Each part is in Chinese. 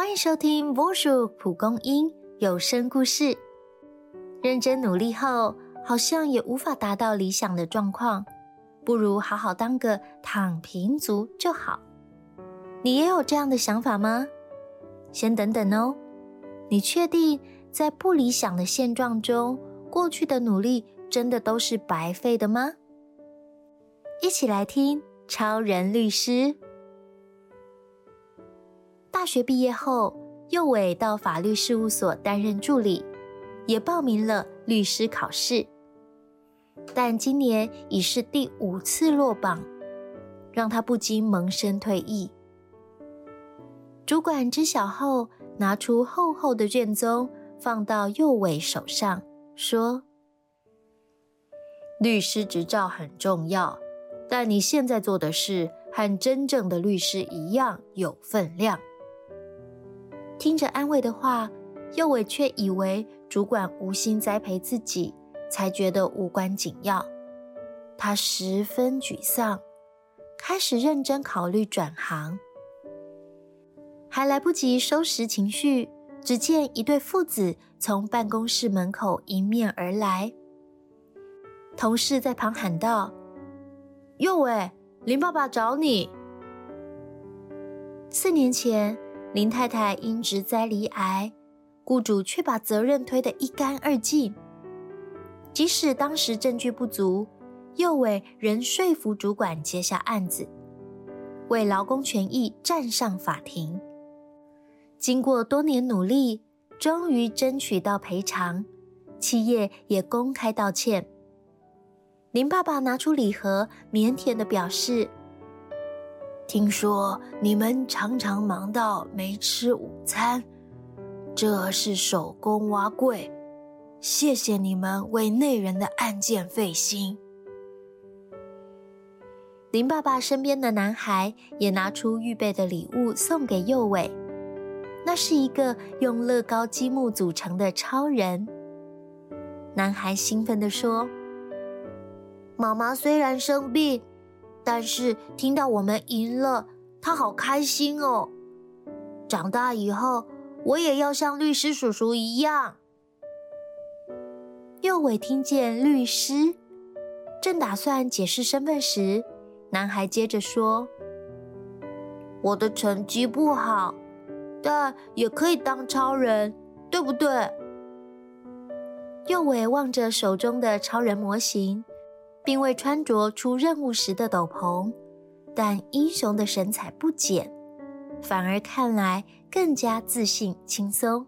欢迎收听波叔蒲公英有声故事。认真努力后，好像也无法达到理想的状况，不如好好当个躺平族就好。你也有这样的想法吗？先等等哦。你确定在不理想的现状中，过去的努力真的都是白费的吗？一起来听超人律师。大学毕业后，右伟到法律事务所担任助理，也报名了律师考试。但今年已是第五次落榜，让他不禁萌生退役。主管知晓后，拿出厚厚的卷宗，放到右伟手上，说：“律师执照很重要，但你现在做的事和真正的律师一样有分量。”听着安慰的话，右伟却以为主管无心栽培自己，才觉得无关紧要。他十分沮丧，开始认真考虑转行。还来不及收拾情绪，只见一对父子从办公室门口迎面而来。同事在旁喊道：“右伟，林爸爸找你。”四年前。林太太因职灾离癌，雇主却把责任推得一干二净。即使当时证据不足，右伟仍说服主管接下案子，为劳工权益站上法庭。经过多年努力，终于争取到赔偿，企业也公开道歉。林爸爸拿出礼盒，腼腆地表示。听说你们常常忙到没吃午餐，这是手工挖柜，谢谢你们为内人的案件费心。林爸爸身边的男孩也拿出预备的礼物送给右伟，那是一个用乐高积木组成的超人。男孩兴奋地说：“妈妈虽然生病。”但是听到我们赢了，他好开心哦！长大以后，我也要像律师叔叔一样。右伟听见律师，正打算解释身份时，男孩接着说：“我的成绩不好，但也可以当超人，对不对？”右伟望着手中的超人模型。并未穿着出任务时的斗篷，但英雄的神采不减，反而看来更加自信轻松。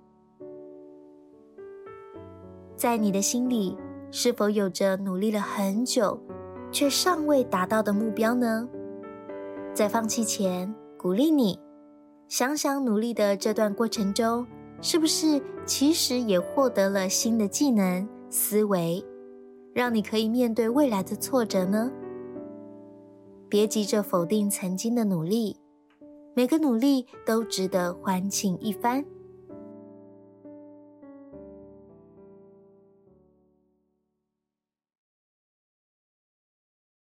在你的心里，是否有着努力了很久却尚未达到的目标呢？在放弃前，鼓励你想想努力的这段过程中，是不是其实也获得了新的技能、思维？让你可以面对未来的挫折呢？别急着否定曾经的努力，每个努力都值得欢庆一番。